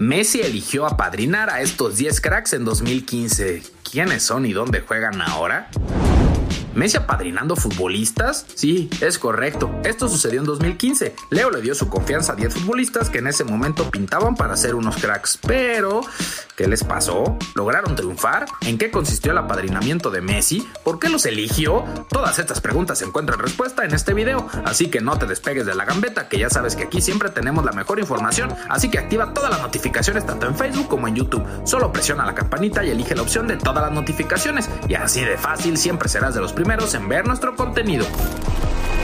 Messi eligió apadrinar a estos 10 cracks en 2015. ¿Quiénes son y dónde juegan ahora? ¿Messi apadrinando futbolistas? Sí, es correcto. Esto sucedió en 2015. Leo le dio su confianza a 10 futbolistas que en ese momento pintaban para ser unos cracks. Pero, ¿qué les pasó? ¿Lograron triunfar? ¿En qué consistió el apadrinamiento de Messi? ¿Por qué los eligió? Todas estas preguntas encuentran respuesta en este video. Así que no te despegues de la gambeta, que ya sabes que aquí siempre tenemos la mejor información. Así que activa todas las notificaciones tanto en Facebook como en YouTube. Solo presiona la campanita y elige la opción de todas las notificaciones. Y así de fácil siempre serás de los primeros en ver nuestro contenido.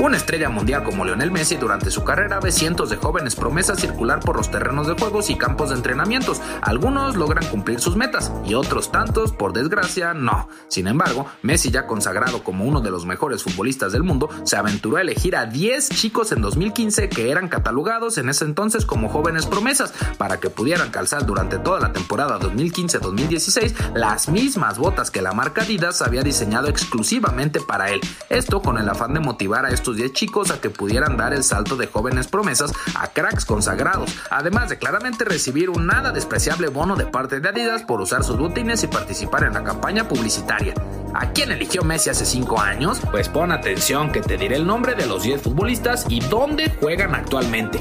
Una estrella mundial como Lionel Messi durante su carrera ve cientos de jóvenes promesas circular por los terrenos de juegos y campos de entrenamientos. Algunos logran cumplir sus metas y otros tantos, por desgracia, no. Sin embargo, Messi, ya consagrado como uno de los mejores futbolistas del mundo, se aventuró a elegir a 10 chicos en 2015 que eran catalogados en ese entonces como jóvenes promesas para que pudieran calzar durante toda la temporada 2015-2016 las mismas botas que la marca Adidas había diseñado exclusivamente para él. Esto con el afán de motivar a estos 10 chicos a que pudieran dar el salto de jóvenes promesas a cracks consagrados, además de claramente recibir un nada despreciable bono de parte de Adidas por usar sus botines y participar en la campaña publicitaria. ¿A quién eligió Messi hace 5 años? Pues pon atención que te diré el nombre de los 10 futbolistas y dónde juegan actualmente.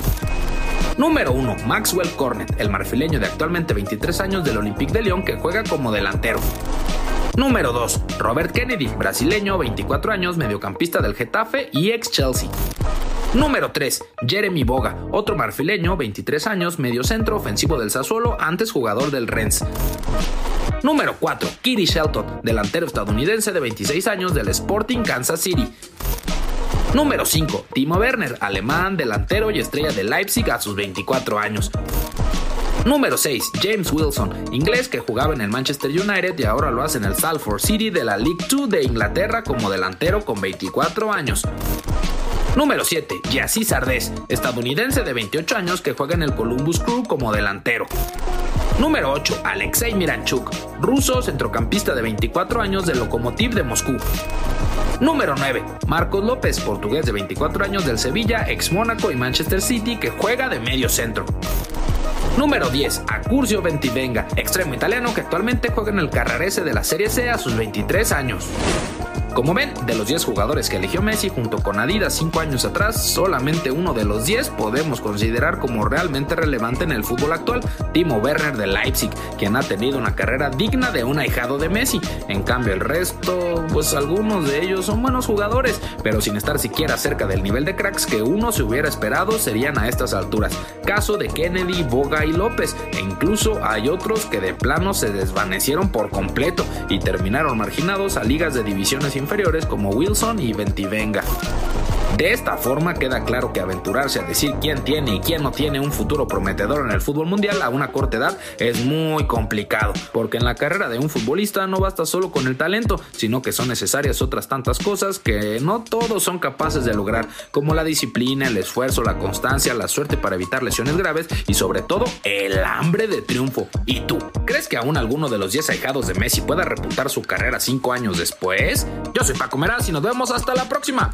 Número 1. Maxwell Cornet, el marfileño de actualmente 23 años del Olympique de Lyon que juega como delantero. Número 2. Robert Kennedy, brasileño, 24 años, mediocampista del Getafe y ex Chelsea. Número 3. Jeremy Boga, otro marfileño, 23 años, medio centro ofensivo del Sassuolo, antes jugador del Rennes. Número 4. Kitty Shelton, delantero estadounidense de 26 años del Sporting Kansas City. Número 5. Timo Werner, alemán, delantero y estrella de Leipzig a sus 24 años. Número 6. James Wilson, inglés que jugaba en el Manchester United y ahora lo hace en el Salford City de la League 2 de Inglaterra como delantero con 24 años. Número 7. Yassi Sardes, estadounidense de 28 años que juega en el Columbus Crew como delantero. Número 8. Alexei Miranchuk, ruso centrocampista de 24 años del Lokomotiv de Moscú. Número 9. Marcos López, portugués de 24 años del Sevilla, ex Mónaco y Manchester City que juega de medio centro. Número 10. Acurcio Ventivenga, extremo italiano que actualmente juega en el Carrarese de la Serie C a sus 23 años. Como ven, de los 10 jugadores que eligió Messi junto con Adidas 5 años atrás, solamente uno de los 10 podemos considerar como realmente relevante en el fútbol actual, Timo Werner de Leipzig, quien ha tenido una carrera digna de un ahijado de Messi. En cambio, el resto, pues algunos de ellos son buenos jugadores, pero sin estar siquiera cerca del nivel de cracks que uno se hubiera esperado serían a estas alturas. Caso de Kennedy, Boga y López, e incluso hay otros que de plano se desvanecieron por completo y terminaron marginados a ligas de divisiones inferiores como Wilson y Ventivenga. De esta forma queda claro que aventurarse a decir quién tiene y quién no tiene un futuro prometedor en el fútbol mundial a una corta edad es muy complicado, porque en la carrera de un futbolista no basta solo con el talento, sino que son necesarias otras tantas cosas que no todos son capaces de lograr, como la disciplina, el esfuerzo, la constancia, la suerte para evitar lesiones graves y sobre todo el hambre de triunfo. ¿Y tú? ¿Crees que aún alguno de los 10 ahijados de Messi pueda repuntar su carrera 5 años después? Yo soy Paco Meraz y nos vemos hasta la próxima.